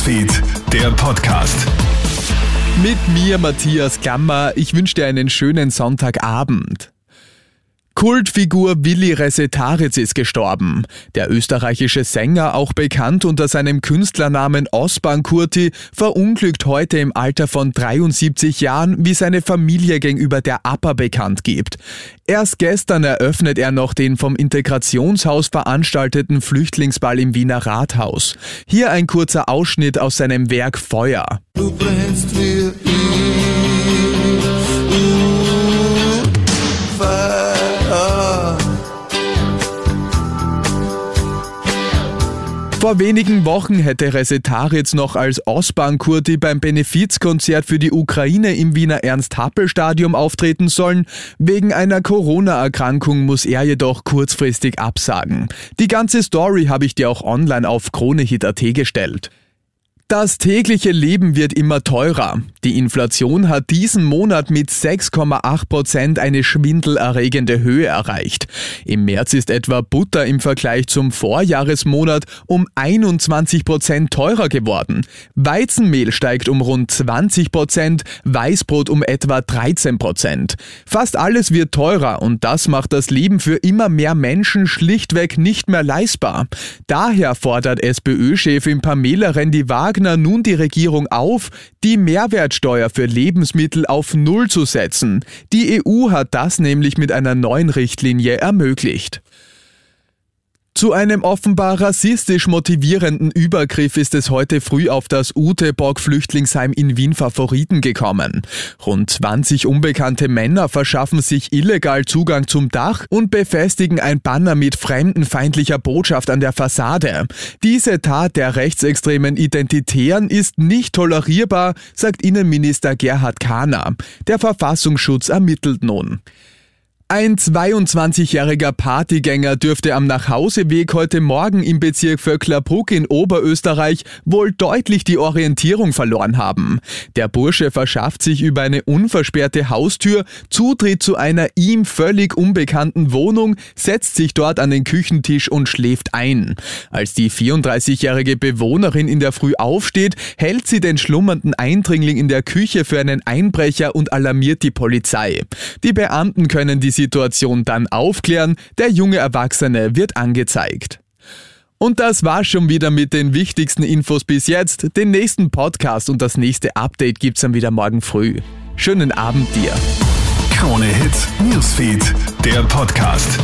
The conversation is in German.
Newsfeed, der Podcast. Mit mir, Matthias Klammer. Ich wünsche dir einen schönen Sonntagabend. Kultfigur Willi Resetaritz ist gestorben. Der österreichische Sänger, auch bekannt unter seinem Künstlernamen Osban Kurti, verunglückt heute im Alter von 73 Jahren, wie seine Familie gegenüber der APA bekannt gibt. Erst gestern eröffnet er noch den vom Integrationshaus veranstalteten Flüchtlingsball im Wiener Rathaus. Hier ein kurzer Ausschnitt aus seinem Werk Feuer. Du brennst wie Vor wenigen Wochen hätte Resetaritz noch als Osban-Kurti beim Benefizkonzert für die Ukraine im Wiener Ernst-Happel-Stadium auftreten sollen. Wegen einer Corona-Erkrankung muss er jedoch kurzfristig absagen. Die ganze Story habe ich dir auch online auf kronehit.at gestellt. Das tägliche Leben wird immer teurer. Die Inflation hat diesen Monat mit 6,8 Prozent eine schwindelerregende Höhe erreicht. Im März ist etwa Butter im Vergleich zum Vorjahresmonat um 21 Prozent teurer geworden. Weizenmehl steigt um rund 20 Prozent, Weißbrot um etwa 13 Prozent. Fast alles wird teurer und das macht das Leben für immer mehr Menschen schlichtweg nicht mehr leistbar. Daher fordert SPÖ-Chefin Pamela Rendi-Wagner Wagner nun die Regierung auf, die Mehrwertsteuer für Lebensmittel auf Null zu setzen. Die EU hat das nämlich mit einer neuen Richtlinie ermöglicht. Zu einem offenbar rassistisch motivierenden Übergriff ist es heute früh auf das Uteborg-Flüchtlingsheim in Wien Favoriten gekommen. Rund 20 unbekannte Männer verschaffen sich illegal Zugang zum Dach und befestigen ein Banner mit fremdenfeindlicher Botschaft an der Fassade. Diese Tat der rechtsextremen Identitären ist nicht tolerierbar, sagt Innenminister Gerhard Kahner. Der Verfassungsschutz ermittelt nun. Ein 22-jähriger Partygänger dürfte am Nachhauseweg heute Morgen im Bezirk Vöcklerbruck in Oberösterreich wohl deutlich die Orientierung verloren haben. Der Bursche verschafft sich über eine unversperrte Haustür Zutritt zu einer ihm völlig unbekannten Wohnung, setzt sich dort an den Küchentisch und schläft ein. Als die 34-jährige Bewohnerin in der Früh aufsteht, hält sie den schlummernden Eindringling in der Küche für einen Einbrecher und alarmiert die Polizei. Die Beamten können die Situation dann aufklären, der junge Erwachsene wird angezeigt. Und das war schon wieder mit den wichtigsten Infos bis jetzt. Den nächsten Podcast und das nächste Update gibt's dann wieder morgen früh. Schönen Abend dir. Krone Hits, Newsfeed, der Podcast.